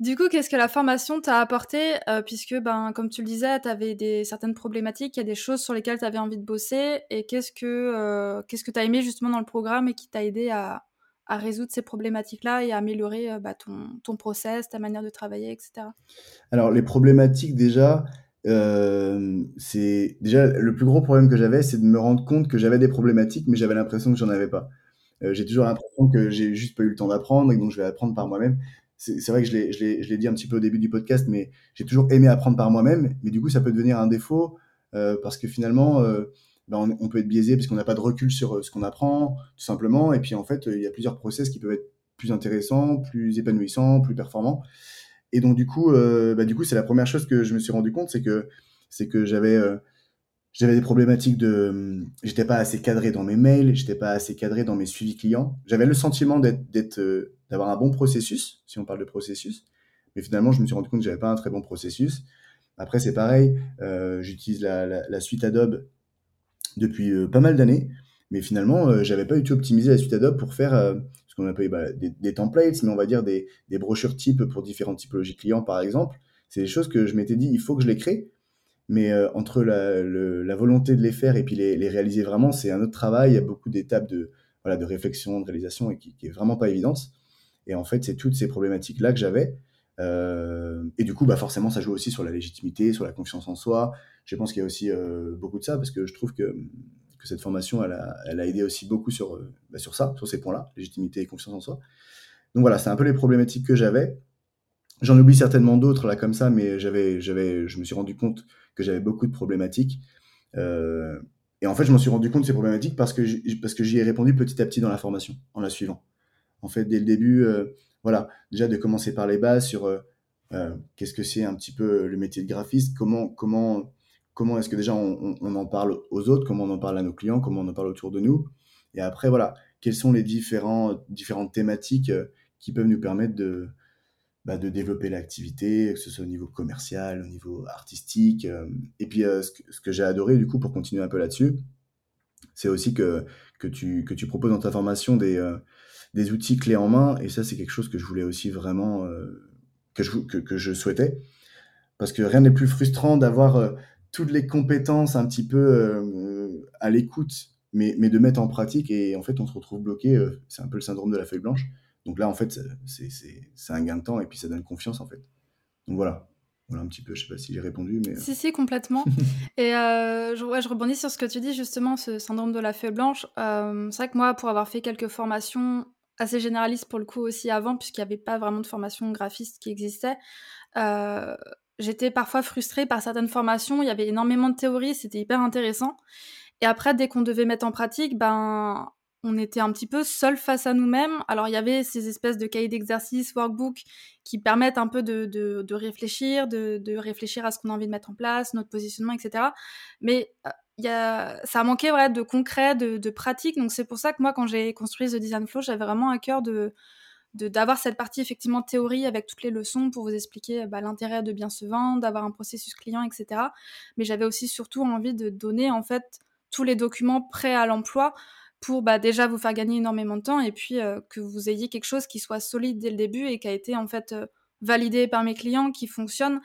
Du coup, qu'est-ce que la formation t'a apporté euh, Puisque, ben, comme tu le disais, tu avais des, certaines problématiques, il y a des choses sur lesquelles tu avais envie de bosser. Et qu'est-ce que qu'est-ce que tu as aimé justement dans le programme et qui t'a aidé à, à, résoudre ces problématiques-là et à améliorer bah, ton, ton process, ta manière de travailler, etc. Alors, les problématiques, déjà, euh, c'est déjà le plus gros problème que j'avais, c'est de me rendre compte que j'avais des problématiques, mais j'avais l'impression que j'en avais pas. Euh, j'ai toujours l'impression que j'ai juste pas eu le temps d'apprendre et donc je vais apprendre par moi-même. C'est vrai que je l'ai dit un petit peu au début du podcast, mais j'ai toujours aimé apprendre par moi-même. Mais du coup, ça peut devenir un défaut euh, parce que finalement, ben on, peut être biaisé parce qu'on n'a pas de recul sur ce qu'on apprend, tout simplement. Et puis en fait, il y a plusieurs process qui peuvent être plus intéressant, plus épanouissant, plus performant. Et donc du coup, bah, du coup, c'est la première chose que je me suis rendu compte, c'est que c'est que j'avais j'avais des problématiques de j'étais pas assez cadré dans mes mails, j'étais pas assez cadré dans mes suivis clients. J'avais le sentiment d'être d'avoir un bon processus, si on parle de processus, mais finalement, je me suis rendu compte que j'avais pas un très bon processus. Après, c'est pareil, euh, j'utilise la, suite Adobe depuis euh, pas mal d'années, mais finalement, euh, j'avais pas du tout optimisé la suite Adobe pour faire ce qu'on appelle bah, des, templates, mais on va dire des, brochures types pour différentes typologies clients, par exemple. C'est des choses que je m'étais dit, il faut que je les crée, mais entre la, volonté de les faire et puis les, les réaliser vraiment, c'est un autre travail. Il y a beaucoup d'étapes de, voilà, de réflexion, de réalisation et qui, qui est vraiment pas évidente. Et en fait, c'est toutes ces problématiques-là que j'avais. Euh, et du coup, bah forcément, ça joue aussi sur la légitimité, sur la confiance en soi. Je pense qu'il y a aussi euh, beaucoup de ça parce que je trouve que, que cette formation, elle a, elle a, aidé aussi beaucoup sur, euh, bah, sur ça, sur ces points-là, légitimité et confiance en soi. Donc voilà, c'est un peu les problématiques que j'avais. J'en oublie certainement d'autres là comme ça, mais j'avais, j'avais, je me suis rendu compte que j'avais beaucoup de problématiques. Et en fait, je m'en suis rendu compte de ces problématiques parce que, parce que j'y ai répondu petit à petit dans la formation, en la suivant. En fait, dès le début, euh, voilà, déjà de commencer par les bases sur euh, euh, qu'est-ce que c'est un petit peu le métier de graphiste, comment, comment, comment est-ce que déjà on, en parle aux autres, comment on en parle à nos clients, comment on en parle autour de nous. Et après, voilà, quelles sont les différents, différentes thématiques qui peuvent nous permettre de, bah, de développer l'activité, que ce soit au niveau commercial, au niveau artistique. et puis, ce que, que j'ai adoré, du coup, pour continuer un peu là-dessus, c'est aussi que, que, tu, que tu proposes dans ta formation des, des outils clés en main. Et ça, c'est quelque chose que je voulais aussi vraiment, euh, que, je, que, je souhaitais. Parce que rien n'est plus frustrant d'avoir euh, toutes les compétences un petit peu euh, à l'écoute, mais, mais de mettre en pratique. Et en fait, on se retrouve bloqué. c'est un peu le syndrome de la feuille blanche. Donc là, en fait, c'est un gain de temps et puis ça donne confiance, en fait. Donc voilà. Voilà un petit peu, je sais pas si j'ai répondu, mais... Si, si, complètement. et je, je, rebondis sur ce que tu dis, justement, ce syndrome de la feuille blanche. c'est vrai que moi, pour avoir fait quelques formations assez généraliste pour le coup aussi avant, puisqu'il n'y avait pas vraiment de formation graphiste qui existait. Euh, j'étais parfois frustrée par certaines formations, il y avait énormément de théories, c'était hyper intéressant. Et après, dès qu'on devait mettre en pratique, ben, on était un petit peu seul face à nous-mêmes. Alors, il y avait ces espèces de cahiers d'exercice, workbook, qui permettent un peu de, de, de réfléchir, de, de, réfléchir à ce qu'on a envie de mettre en place, notre positionnement, etc. Mais euh, y a, ça manqué ouais, de concret, de, de pratique. Donc c'est pour ça que moi, quand j'ai construit The Design Flow, j'avais vraiment à cœur de d'avoir cette partie effectivement théorie avec toutes les leçons pour vous expliquer bah, l'intérêt de bien se vendre, d'avoir un processus client, etc. Mais j'avais aussi surtout envie de donner en fait tous les documents prêts à l'emploi pour bah, déjà vous faire gagner énormément de temps et puis euh, que vous ayez quelque chose qui soit solide dès le début et qui a été en fait euh, validé par mes clients, qui fonctionne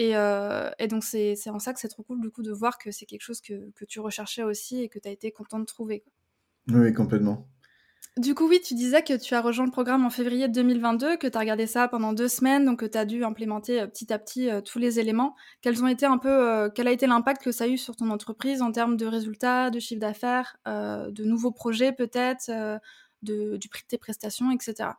euh, et, donc, c'est en ça que c'est trop cool, du coup, de voir que c'est quelque chose que, que, tu recherchais aussi et que tu as été content de trouver. Oui, complètement. Du coup, oui, tu disais que tu as rejoint le programme en février 2022, que tu as regardé ça pendant deux semaines, donc que tu as dû implémenter euh, petit à petit euh, tous les éléments. Quels ont été un peu, quel a été l'impact que ça a eu sur ton entreprise en termes de résultats, de chiffre d'affaires, de nouveaux projets peut-être, de, du prix de tes prestations, etc.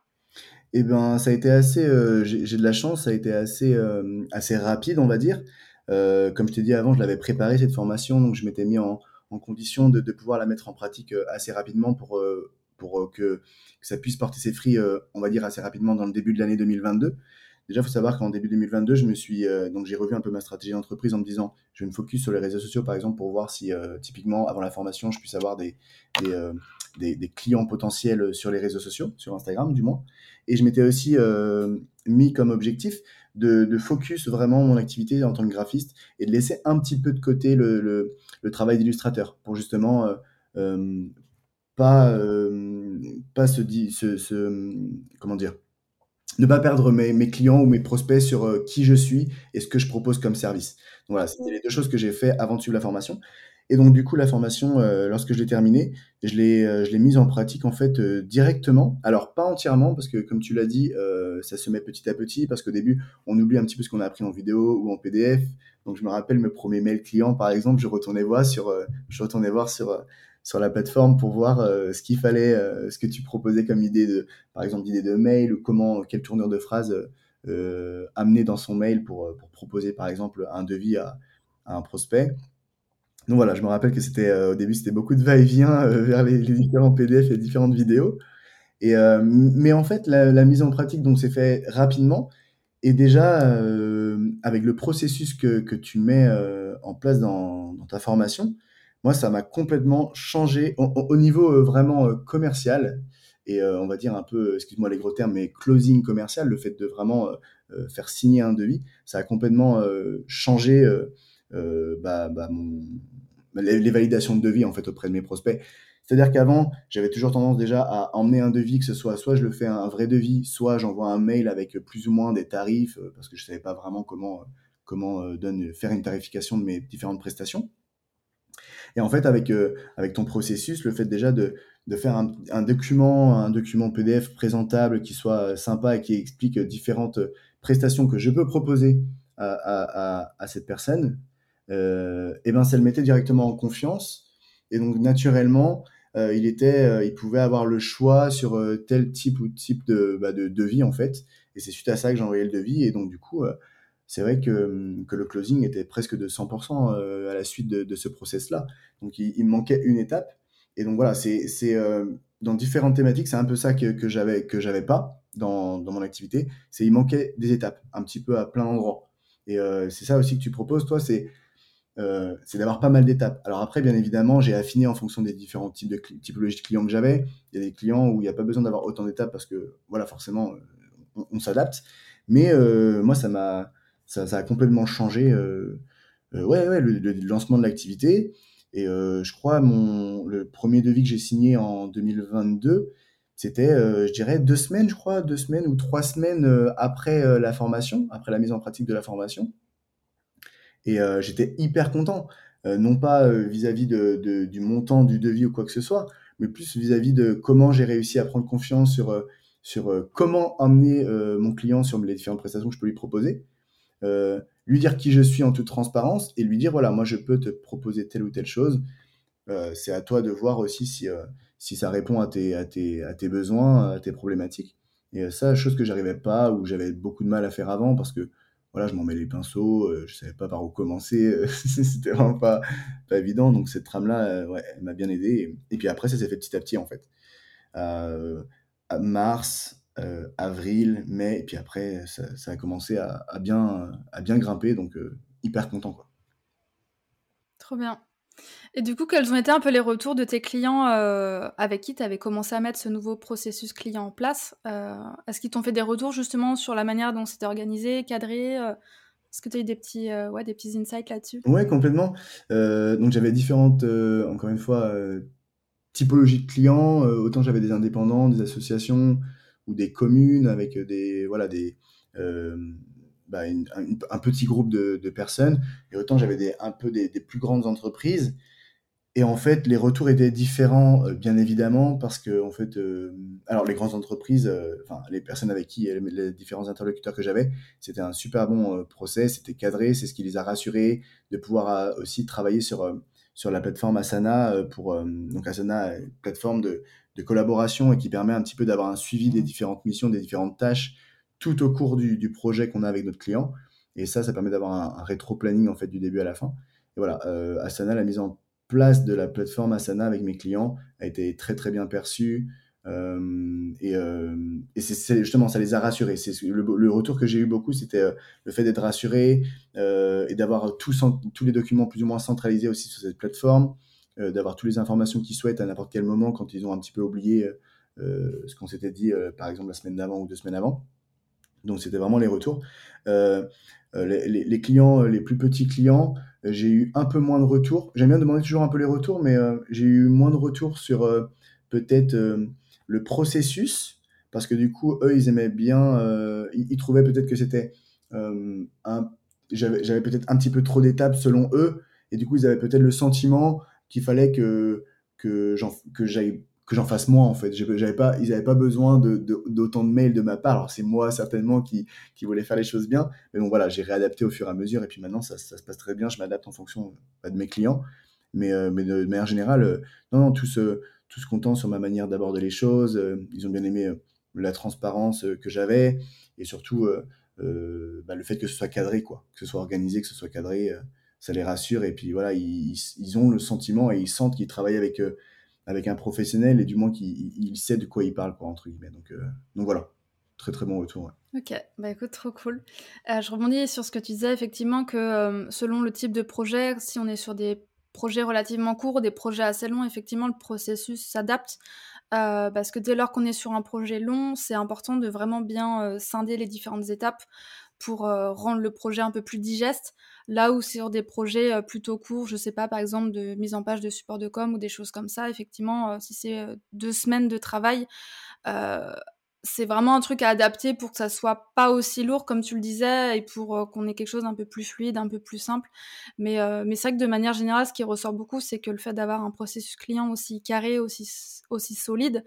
Eh ben, ça a été assez, euh, j'ai de la chance, ça a été assez, euh, assez rapide, on va dire. Euh, comme je t'ai dit avant, je l'avais préparé cette formation, donc je m'étais mis en, en condition de, de, pouvoir la mettre en pratique assez rapidement pour, pour que, que, ça puisse porter ses fruits, on va dire, assez rapidement dans le début de l'année 2022. Déjà, il faut savoir qu'en début 2022, je me suis donc j'ai revu un peu ma stratégie d'entreprise en me disant, je vais me focus sur les réseaux sociaux, par exemple, pour voir si typiquement avant la formation, je puisse avoir des, des, des, clients potentiels sur les réseaux sociaux, sur Instagram du moins. Et je m'étais aussi euh, mis comme objectif de, de, focus vraiment mon activité en tant que graphiste et de laisser un petit peu de côté le, le, travail d'illustrateur pour justement euh, euh, pas, euh, pas se, se, comment dire ne pas perdre mes, mes, clients ou mes prospects sur euh, qui je suis et ce que je propose comme service. Donc voilà, c'était les deux choses que j'ai fait avant de suivre la formation. Et donc, du coup, la formation, euh, lorsque je l'ai terminée, je l'ai, euh, je l'ai mise en pratique, en fait, directement. Alors, pas entièrement, parce que, comme tu l'as dit, ça se met petit à petit, parce qu'au début, on oublie un petit peu ce qu'on a appris en vidéo ou en PDF. Donc, je me rappelle mes premiers mails clients, par exemple, je retournais voir sur, je retournais voir sur, sur la plateforme pour voir ce qu'il fallait, ce que tu proposais comme idée de, par exemple, d'idée de mail ou comment, quelle tournure de phrase amener dans son mail pour, pour proposer, par exemple, un devis à, un prospect. Donc voilà, je me rappelle que c'était euh, au début c'était beaucoup de va-et-vient euh, vers les, différents PDF et différentes vidéos. Et, mais en fait, la, mise en pratique, donc, s'est fait rapidement. Et déjà, avec le processus que, que tu mets en place dans, ta formation, moi, ça m'a complètement changé au, niveau vraiment commercial et on va dire un peu, excuse-moi les gros termes, mais closing commercial, le fait de vraiment faire signer un devis, ça a complètement changé bah, bah, les, validations de devis en fait auprès de mes prospects. C'est-à-dire qu'avant, j'avais toujours tendance déjà à emmener un devis, que ce soit soit je le fais un vrai devis, soit j'envoie un mail avec plus ou moins des tarifs, euh, parce que je ne savais pas vraiment comment, euh, comment euh, faire une tarification de mes différentes prestations. Et en fait, avec, avec ton processus, le fait déjà de, faire un, document, un document PDF présentable qui soit sympa et qui explique différentes prestations que je peux proposer à, cette personne, et ben ça le mettait directement en confiance. Et donc naturellement, euh, il euh, pouvait avoir le choix sur euh, tel type ou type de, bah, de devis en fait. Et c'est suite à ça que j'ai envoyé le devis. Et donc du coup, c'est vrai que, hum, que, le closing était presque de 100% à la suite de, ce process-là. Donc il, me manquait une étape. Et donc voilà, c'est dans différentes thématiques, c'est un peu ça que, que j'avais pas dans, dans, mon activité. C'est il manquait des étapes, un petit peu à plein d'endroits. Et c'est ça aussi que tu proposes, toi, c'est euh, d'avoir pas mal d'étapes. Alors après, bien évidemment, j'ai affiné en fonction des différents types de typologies de clients que j'avais. Il y a des clients où il n'y a pas besoin d'avoir autant d'étapes parce que, voilà, forcément, euh, on, s'adapte. Mais euh, moi, ça m'a, ça, a complètement changé. ouais, ouais, le, lancement de l'activité. Et je crois mon le premier devis que j'ai signé en 2022, c'était, je dirais, deux semaines, je crois, deux semaines ou trois semaines après la formation, après la mise en pratique de la formation. Et euh, j'étais hyper content, euh, non pas euh, vis-à-vis de, du montant du devis ou quoi que ce soit, mais plus vis-à-vis de comment j'ai réussi à prendre confiance sur, sur comment emmener mon client sur les différentes prestations que je peux lui proposer. Lui dire qui je suis en toute transparence et lui dire voilà, moi je peux te proposer telle ou telle chose. c'est à toi de voir aussi si, si ça répond à tes, à, tes, à tes besoins, à tes problématiques. Et ça, chose que j'arrivais pas ou j'avais beaucoup de mal à faire avant parce que voilà, je m'en mets les pinceaux, euh, je savais pas par où commencer, euh, c'était vraiment pas, pas évident. Donc cette trame-là, euh, ouais, elle m'a bien aidé. Et, puis après, ça s'est fait petit à petit en fait. À mars, avril, mai, et puis après, ça, ça a commencé à, à, bien, à bien grimper, donc hyper content quoi. Trop bien. Et du coup, quels ont été un peu les retours de tes clients euh, avec qui tu avais commencé à mettre ce nouveau processus client en place euh, Est-ce qu'ils t'ont fait des retours justement sur la manière dont c'était organisé, cadré euh? Est-ce que tu as eu des petits, ouais, des petits insights là-dessus? Ouais, complètement. donc j'avais différentes, encore une fois, typologies de clients. autant j'avais des indépendants, des associations ou des communes avec des, voilà, des, bah, un, petit groupe de, personnes, et autant j'avais des, un peu des, plus grandes entreprises. Et en fait, les retours étaient différents, euh, bien évidemment, parce que en fait, euh, alors les grandes entreprises, euh, enfin les personnes avec qui, les, différents interlocuteurs que j'avais, c'était un super bon process, c'était cadré, c'est ce qui les a rassurés de pouvoir aussi travailler sur sur la plateforme Asana pour donc Asana, plateforme de, de collaboration et qui permet un petit peu d'avoir un suivi des différentes missions, des différentes tâches tout au cours du, projet qu'on a avec notre client. Et ça, ça permet d'avoir un, rétro-planning en fait du début à la fin. Et voilà, euh, Asana, la mise en place de la plateforme Asana avec mes clients a été très très bien perçue. Euh, et, euh, c'est justement, ça les a rassurés. C'est le, retour que j'ai eu beaucoup, c'était le fait d'être rassuré et d'avoir tous les documents plus ou moins centralisés aussi sur cette plateforme, d'avoir toutes les informations qu'ils souhaitent à n'importe quel moment quand ils ont un petit peu oublié ce qu'on s'était dit, par exemple la semaine d'avant ou deux semaines avant. Donc c'était vraiment les retours. Euh, euh, les, clients, euh, les plus petits clients, j'ai eu un peu moins de retours. J'aime bien demander toujours un peu les retours, mais j'ai eu moins de retours sur peut-être le processus, parce que du coup, eux, ils aimaient bien, ils, trouvaient peut-être que c'était un, j'avais peut-être un petit peu trop d'étapes selon eux, et du coup, ils avaient peut-être le sentiment qu'il fallait que que j'aille que j'en fasse moins en fait. J'avais pas, ils n'avaient pas besoin d'autant de, de, mails de ma part. Alors c'est moi certainement qui, qui voulais faire les choses bien, mais bon voilà, j'ai réadapté au fur et à mesure et puis maintenant ça, se passe très bien. Je m'adapte en fonction bah, de mes clients, mais, euh, mais de, manière générale, euh, non, non, tous, contents sur ma manière d'aborder les choses. Euh, ils ont bien aimé la transparence que j'avais et surtout bah, le fait que ce soit cadré, quoi, que ce soit organisé, que ce soit cadré. Ça les rassure et puis voilà, ils, ils, ont le sentiment et ils sentent qu'ils travaillent avec avec un professionnel et du moins qu'il sait de quoi il parle, quoi, entre guillemets. Donc, donc voilà, très très bon retour. Ok, bah écoute, trop cool. je rebondis sur ce que tu disais, effectivement, que selon le type de projet, si on est sur des projets relativement courts, des projets assez longs, effectivement, le processus s'adapte. Euh, parce que dès lors qu'on est sur un projet long, c'est important de vraiment bien euh, scinder les différentes étapes pour euh, rendre le projet un peu plus digeste. Là où sur des projets plutôt courts, je sais pas, par exemple de mise en page de support de com ou des choses comme ça, effectivement, si c'est deux semaines de travail, c'est vraiment un truc à adapter pour que ça soit pas aussi lourd comme tu le disais et pour euh, qu'on ait quelque chose d'un peu plus fluide, un peu plus simple. Mais, euh, mais c'est vrai que de manière générale, ce qui ressort beaucoup, c'est que le fait d'avoir un processus client aussi carré, aussi, aussi solide,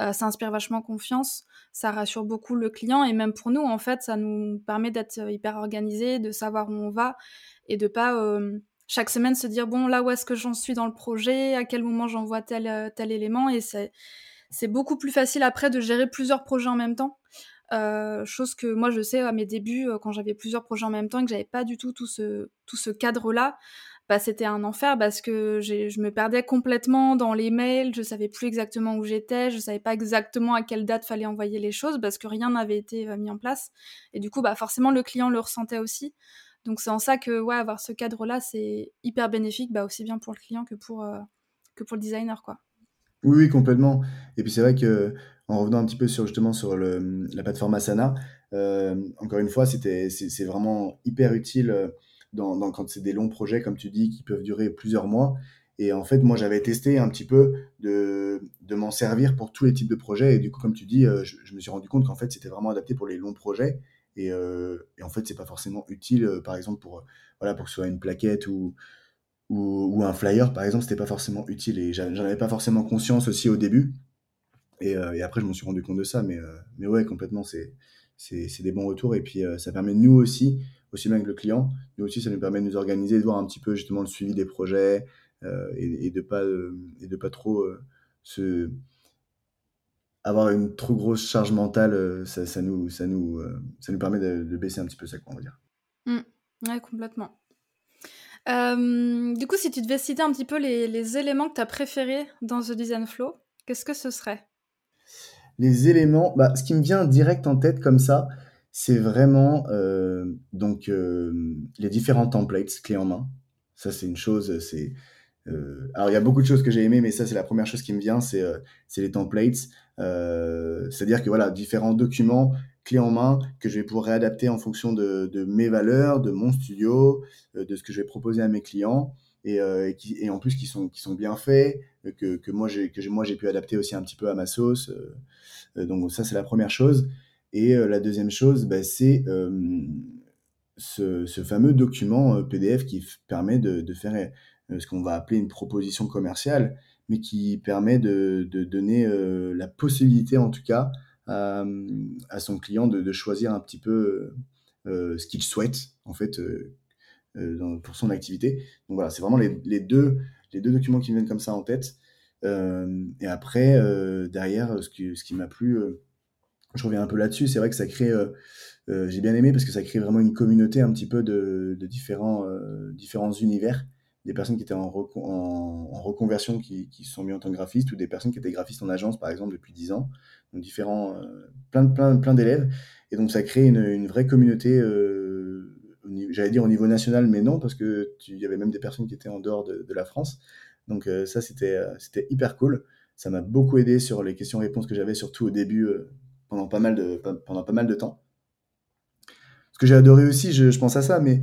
euh, ça inspire vachement confiance, ça rassure beaucoup le client et même pour nous, en fait, ça nous permet d'être hyper organisé, de savoir où on va et de pas chaque semaine se dire bon là où est-ce que j'en suis dans le projet, à quel moment j'envoie tel, tel élément et c'est beaucoup plus facile après de gérer plusieurs projets en même temps. Euh, chose que moi je sais à mes débuts euh, quand j'avais plusieurs projets en même temps et que j'avais pas du tout tout ce tout ce cadre là bah c'était un enfer parce que je me perdais complètement dans les mails je savais plus exactement où j'étais je savais pas exactement à quelle date fallait envoyer les choses parce que rien n'avait été euh, mis en place. Et du coup bah forcément le client le ressentait aussi. Donc c'est en ça que ouais avoir ce cadre là c'est hyper bénéfique bah aussi bien pour le client que pour que pour le designer quoi. Oui, oui, complètement. Et puis c'est vrai que en revenant un petit peu sur justement sur le, la plateforme Asana, euh, encore une fois, c'était c'est vraiment hyper utile euh, quand c'est des longs projets comme tu dis qui peuvent durer plusieurs mois. Et en fait, moi, j'avais testé un petit peu de, m'en servir pour tous les types de projets. Et du coup, comme tu dis, euh, je, me suis rendu compte qu'en fait, c'était vraiment adapté pour les longs projets. Et, et en fait, c'est pas forcément utile, par exemple, pour, voilà, pour que ce soit une plaquette ou, un flyer, par exemple, c'était pas forcément utile et j'en avais pas forcément conscience aussi au début. Et, euh, après, je m'en suis rendu compte de ça, mais, euh, mais ouais, complètement, c'est des bons retours et puis euh, ça permet nous aussi, aussi bien que le client, nous aussi, ça nous permet de nous organiser, de voir un petit peu justement le suivi des projets et, et, de pas et de pas trop se avoir une trop grosse charge mentale, ça, ça nous ça nous ça nous permet de, de, baisser un petit peu ça, on va dire. Mmh. Ouais, complètement. Euh, du coup, si tu devais citer un petit peu les, éléments que tu as préférés dans The Design Flow, qu'est-ce que ce serait? Les éléments, bah, ce qui me vient direct en tête comme ça, c'est vraiment euh, donc euh, les différents templates clés en main. Ça, c'est une chose. C'est alors il y a beaucoup de choses que j'ai aimées, mais ça, c'est la première chose qui me vient, c'est les templates. C'est-à-dire que voilà, différents documents clé en main que je vais pouvoir réadapter en fonction de, mes valeurs, de mon studio, euh, de ce que je vais proposer à mes clients. Et, euh, qui, et en plus qui sont, qui sont bien faits, euh, que, que moi j'ai pu adapter aussi un petit peu à ma sauce. donc ça c'est la première chose. Et la deuxième chose, bah, c'est ce, fameux document PDF qui permet de, faire ce qu'on va appeler une proposition commerciale, mais qui permet de, donner la possibilité en tout cas à, son client de, choisir un petit peu euh, ce qu'il souhaite en fait euh, euh, pour son activité. Donc voilà, c'est vraiment les, deux, documents qui me viennent comme ça en tête. et après, derrière, ce qui m'a plu, je reviens un peu là-dessus, c'est vrai que ça crée, j'ai bien aimé parce que ça crée vraiment une communauté un petit peu de, de différents, univers. Des personnes qui étaient en, reconversion qui, se sont mis en tant que graphistes ou des personnes qui étaient graphistes en agence par exemple depuis 10 ans. Donc différents euh, plein plein plein d'élèves. Et donc ça crée une, vraie communauté euh, j'allais dire au niveau national mais non parce que il y avait même des personnes qui étaient en dehors de, de la France. Donc euh, ça c'était hyper cool. Ça m'a beaucoup aidé sur les questions-réponses que j'avais surtout au début pendant pas mal de pendant pas mal de temps ce que j'ai adoré aussi, je, je, pense à ça, mais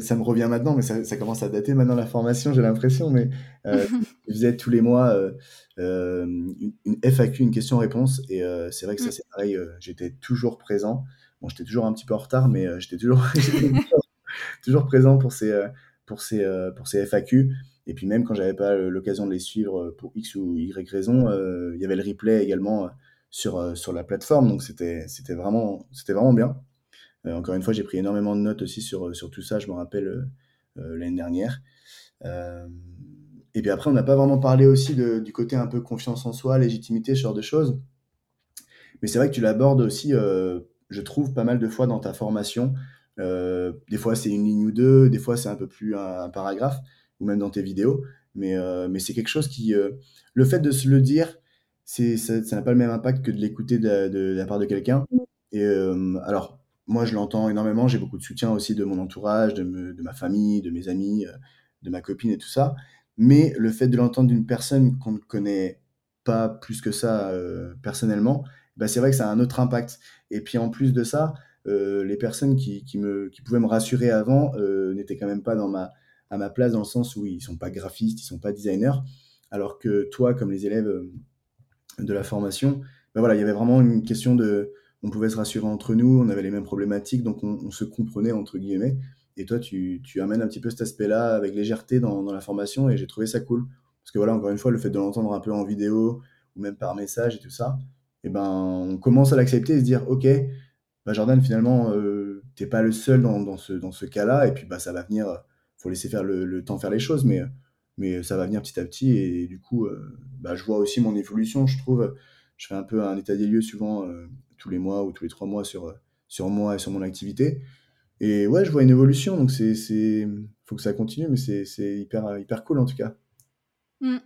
ça me revient maintenant, mais ça, ça, commence à dater maintenant la formation, j'ai l'impression, mais euh, je faisais tous les mois euh, euh une, une, FAQ, une question-réponse, et euh, c'est vrai que ça mm. c'est pareil, j'étais toujours présent. Bon, j'étais toujours un petit peu en retard, mais j'étais toujours, toujours présent pour ces, pour ces, pour ces FAQ. Et puis même quand j'avais pas l'occasion de les suivre pour X ou Y raison, il y avait le replay également sur, sur la plateforme, donc c'était vraiment, vraiment bien. Euh, encore une fois, j'ai pris énormément de notes aussi sur, sur tout ça, je me rappelle euh, euh, l'année dernière. et puis après, on n'a pas vraiment parlé aussi de, du côté un peu confiance en soi, légitimité, ce genre de choses. Mais c'est vrai que tu l'abordes aussi, je trouve, pas mal de fois dans ta formation. des fois, c'est une ligne ou deux, des fois, c'est un peu plus un, paragraphe, ou même dans tes vidéos. Mais, mais c'est quelque chose qui... le fait de se le dire, c'est, ça n'a pas le même impact que de l'écouter de, de, la part de quelqu'un. Et alors, moi, je l'entends énormément. J'ai beaucoup de soutien aussi de mon entourage, de, de, ma famille, de mes amis, de ma copine et tout ça. Mais le fait de l'entendre d'une personne qu'on ne connaît pas plus que ça personnellement, bah, c'est vrai que ça a un autre impact. Et puis en plus de ça, euh, les personnes qui, qui, me, qui pouvaient me rassurer avant euh, n'étaient quand même pas dans ma, à ma place dans le sens où ils sont pas graphistes, ils sont pas designers, alors que toi, comme les élèves euh, de la formation, ben voilà, il y avait vraiment une question de, on pouvait se rassurer entre nous, on avait les mêmes problématiques, donc on, se comprenait entre guillemets. Et toi, tu, tu, amènes un petit peu cet aspect-là avec légèreté dans, dans, la formation, et j'ai trouvé ça cool. Parce que voilà, encore une fois, le fait de l'entendre un peu en vidéo ou même par message et tout ça, et eh ben, on commence à l'accepter et se dire, ok, bah, Jordan, finalement, euh, t'es pas le seul dans, dans ce, dans ce cas-là, et puis bah, ça va venir, faut laisser faire le, le, temps faire les choses, mais, mais ça va venir petit à petit, et, du coup, euh, bah, je vois aussi mon évolution, je trouve, je fais un peu un état des lieux souvent, euh, tous les mois ou tous les trois mois sur, sur moi et sur mon activité, et ouais, je vois une évolution, donc c'est, c'est, faut que ça continue, mais c'est, c'est hyper, hyper cool en tout cas. Mmh.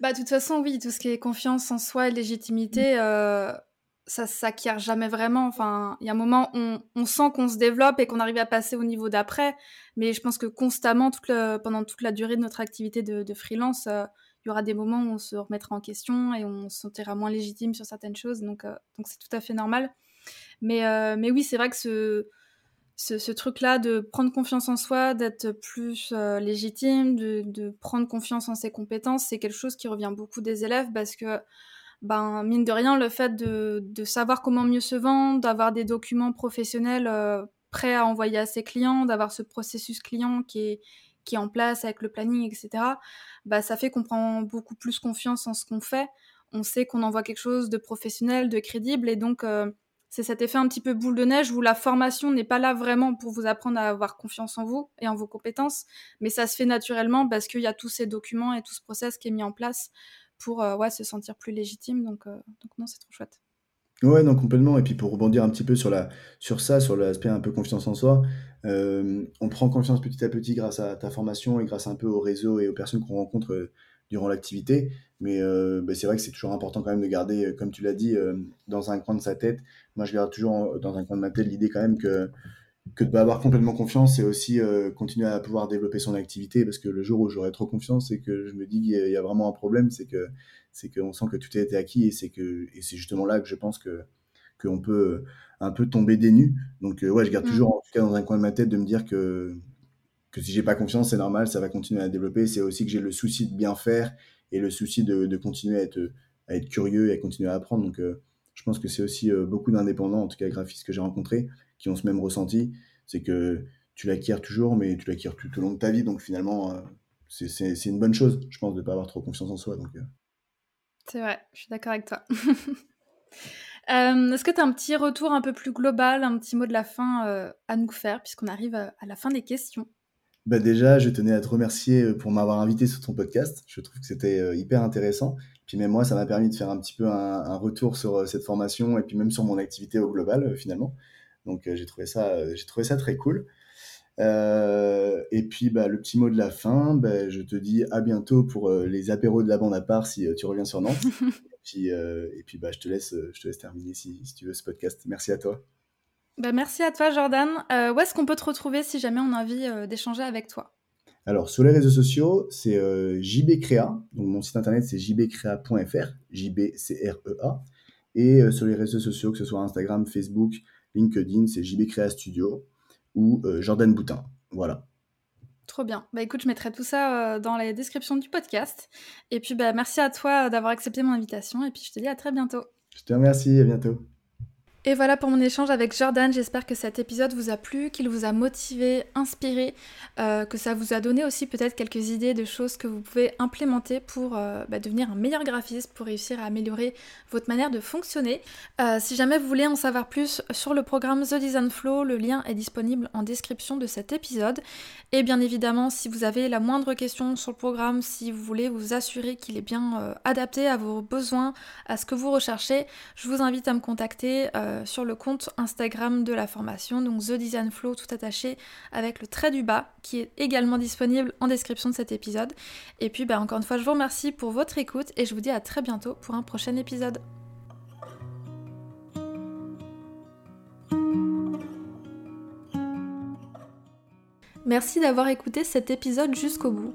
Bah, de toute façon, oui, tout ce qui est confiance en soi et légitimité, euh, ça s'acquiert jamais vraiment. Enfin, il y a un moment, on, on sent qu'on se développe et qu'on arrive à passer au niveau d'après. Mais je pense que constamment, pendant toute la durée de notre activité de, freelance, euh, il y aura des moments où on se remettra en question et on se sentira moins légitime sur certaines choses. Donc, euh, donc c'est tout à fait normal. Mais, euh, mais oui, c'est vrai que ce, truc-là de prendre confiance en soi, d'être plus légitime, de, prendre confiance en ses compétences, c'est quelque chose qui revient beaucoup des élèves parce que ben mine de rien, le fait de, de savoir comment mieux se vendre, d'avoir des documents professionnels euh, prêts à envoyer à ses clients, d'avoir ce processus client qui est, qui est en place avec le planning, etc., bah, ça fait qu'on prend beaucoup plus confiance en ce qu'on fait. On sait qu'on envoie quelque chose de professionnel, de crédible, et donc euh, c'est cet effet un petit peu boule de neige où la formation n'est pas là vraiment pour vous apprendre à avoir confiance en vous et en vos compétences, mais ça se fait naturellement parce qu'il y a tous ces documents et tout ce process qui est mis en place pour euh, ouais, se sentir plus légitime. Donc, euh, donc non, c'est trop chouette. Ouais, non, complètement. Et puis pour rebondir un petit peu sur ça, sur l'aspect un peu confiance en soi, euh, on prend confiance petit à petit grâce à ta formation et grâce un peu au réseau et aux personnes qu'on rencontre durant l'activité. Mais bah, c'est vrai que c'est toujours important quand même de garder, comme tu l'as dit, dans un coin de sa tête. Moi, je garde toujours dans un coin de ma tête l'idée quand même que que de pas avoir complètement confiance et aussi euh, continuer à pouvoir développer son activité parce que le jour où j'aurai trop confiance et que je me dis qu'il y, a vraiment un problème c'est que c'est qu'on sent que tout a été acquis et c'est que et c'est justement là que je pense que qu'on peut un peu tomber des nues. Donc euh, ouais je garde mm. toujours en tout cas dans un coin de ma tête de me dire que que si j'ai pas confiance c'est normal ça va continuer à développer. C'est aussi que j'ai le souci de bien faire et le souci de, de, continuer à être à être curieux et à continuer à apprendre. Donc euh, je pense que c'est aussi beaucoup d'indépendants en tout cas graphistes que j'ai rencontrés qui ont ce même ressenti. C'est que tu l'acquiers toujours, mais tu l'acquiers tout au long de ta vie. Donc finalement, euh, c'est une bonne chose, je pense, de ne pas avoir trop confiance en soi. Euh. C'est vrai, je suis d'accord avec toi. Euh, est-ce que tu as un petit retour un peu plus global, un petit mot de la fin à nous faire, puisqu'on arrive à, la fin des questions? Bah déjà, je tenais à te remercier pour m'avoir invité sur ton podcast. Je trouve que c'était hyper intéressant. Puis même moi, ça m'a permis de faire un petit peu un, un, retour sur cette formation et puis même sur mon activité au global, finalement. Donc euh, j'ai trouvé ça, euh, j'ai trouvé ça très cool. Euh, et puis bah, le petit mot de la fin, bah, je te dis à bientôt pour les apéros de la bande à part si tu reviens sur Nantes. et puis, et puis bah, je, te laisse, je te laisse terminer si, si tu veux ce podcast. Merci à toi. Bah, merci à toi Jordan. où est-ce qu'on peut te retrouver si jamais on a envie d'échanger avec toi? Alors sur les réseaux sociaux, c'est JBCrea. Donc mon site internet c'est jbcrea.fr, J-B-C-R-E-A. Et sur les réseaux sociaux, que ce soit Instagram, Facebook, LinkedIn, c'est JB Créa Studio ou euh, Jordan Boutin. Voilà. Trop bien. Bah écoute, je mettrai tout ça euh, dans la description du podcast. Et puis bah merci à toi d'avoir accepté mon invitation et puis je te dis à très bientôt. Je te remercie, à bientôt. Et voilà pour mon échange avec Jordan. J'espère que cet épisode vous a plu, qu'il vous a motivé, inspiré, euh, que ça vous a donné aussi peut-être quelques idées de choses que vous pouvez implémenter pour euh, bah, devenir un meilleur graphiste, pour réussir à améliorer votre manière de fonctionner. Euh, si jamais vous voulez en savoir plus sur le programme The Design Flow, le lien est disponible en description de cet épisode. Et bien évidemment, si vous avez la moindre question sur le programme, si vous voulez vous assurer qu'il est bien adapté à vos besoins, à ce que vous recherchez, je vous invite à me contacter sur le compte Instagram de la formation, donc The Design Flow tout attaché avec le trait du bas qui est également disponible en description de cet épisode. Et puis bah, encore une fois, je vous remercie pour votre écoute et je vous dis à très bientôt pour un prochain épisode. Merci d'avoir écouté cet épisode jusqu'au bout.